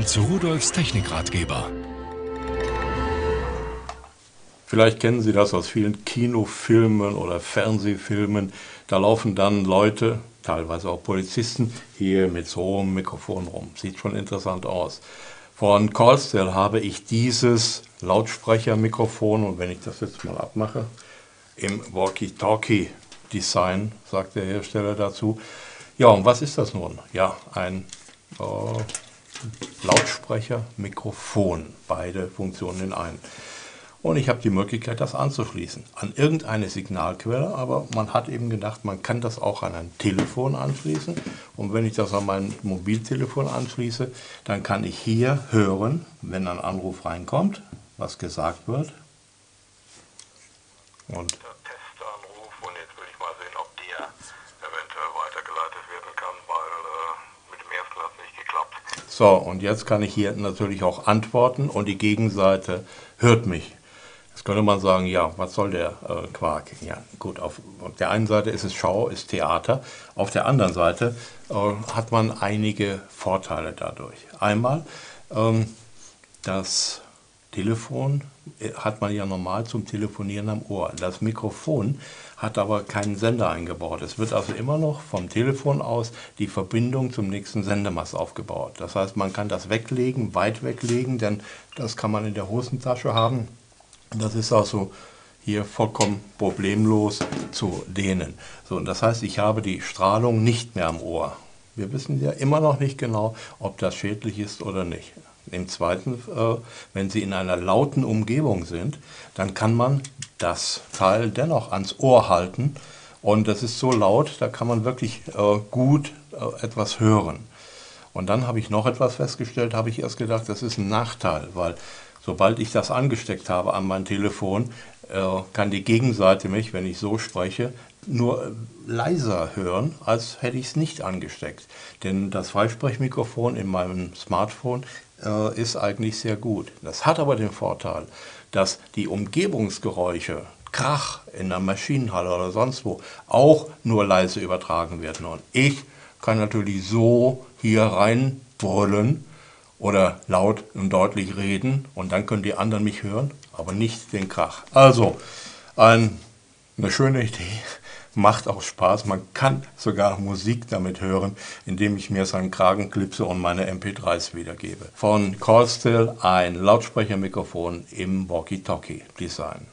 Willkommen zu Rudolfs Technikratgeber. Vielleicht kennen Sie das aus vielen Kinofilmen oder Fernsehfilmen. Da laufen dann Leute, teilweise auch Polizisten, hier mit so einem Mikrofon rum. Sieht schon interessant aus. Von Callstel habe ich dieses Lautsprechermikrofon und wenn ich das jetzt mal abmache, im Walkie-Talkie-Design, sagt der Hersteller dazu. Ja, und was ist das nun? Ja, ein äh, Lautsprecher, Mikrofon, beide Funktionen in einem. Und ich habe die Möglichkeit, das anzuschließen an irgendeine Signalquelle, aber man hat eben gedacht, man kann das auch an ein Telefon anschließen. Und wenn ich das an mein Mobiltelefon anschließe, dann kann ich hier hören, wenn ein Anruf reinkommt, was gesagt wird. Und So, und jetzt kann ich hier natürlich auch antworten und die Gegenseite hört mich. Jetzt könnte man sagen, ja, was soll der äh, Quark? Ja, gut, auf, auf, der einen Seite ist es Schau, ist Theater. Auf der anderen Seite äh, hat man einige Vorteile dadurch. Einmal, ähm, das Telefon äh, hat man ja normal zum Telefonieren am Ohr. Das Mikrofon hat aber keinen Sender eingebaut. Es wird also immer noch vom Telefon aus die Verbindung zum nächsten Sendemast aufgebaut. Das heißt, man kann das weglegen, weit weglegen, denn das kann man in der Hosentasche haben. Das ist also hier vollkommen problemlos zu dehnen. So, und das heißt, ich habe die Strahlung nicht mehr am Ohr. Wir wissen ja immer noch nicht genau, ob das schädlich ist oder nicht. Im zweiten, äh, wenn Sie in einer lauten Umgebung sind, dann kann man das Teil dennoch ans Ohr halten und das ist so laut, da kann man wirklich äh, gut äh, etwas hören. Und dann habe ich noch etwas festgestellt, habe ich erst gedacht, das ist ein Nachteil, weil sobald ich das angesteckt habe an mein Telefon, kann die Gegenseite mich, wenn ich so spreche, nur leiser hören, als hätte ich es nicht angesteckt. Denn das Freisprechmikrofon in meinem Smartphone äh, ist eigentlich sehr gut. Das hat aber den Vorteil, dass die Umgebungsgeräusche, Krach in der Maschinenhalle oder sonst wo, auch nur leise übertragen werden. Und ich kann natürlich so hier reinbrüllen oder laut und deutlich reden und dann können die anderen mich hören, aber nicht den Krach. Also, ein, eine schöne Idee macht auch Spaß. Man kann sogar Musik damit hören, indem ich mir seinen Kragen klipse und meine MP3s wiedergebe. Von Callstill ein Lautsprechermikrofon im Walkie-Talkie-Design.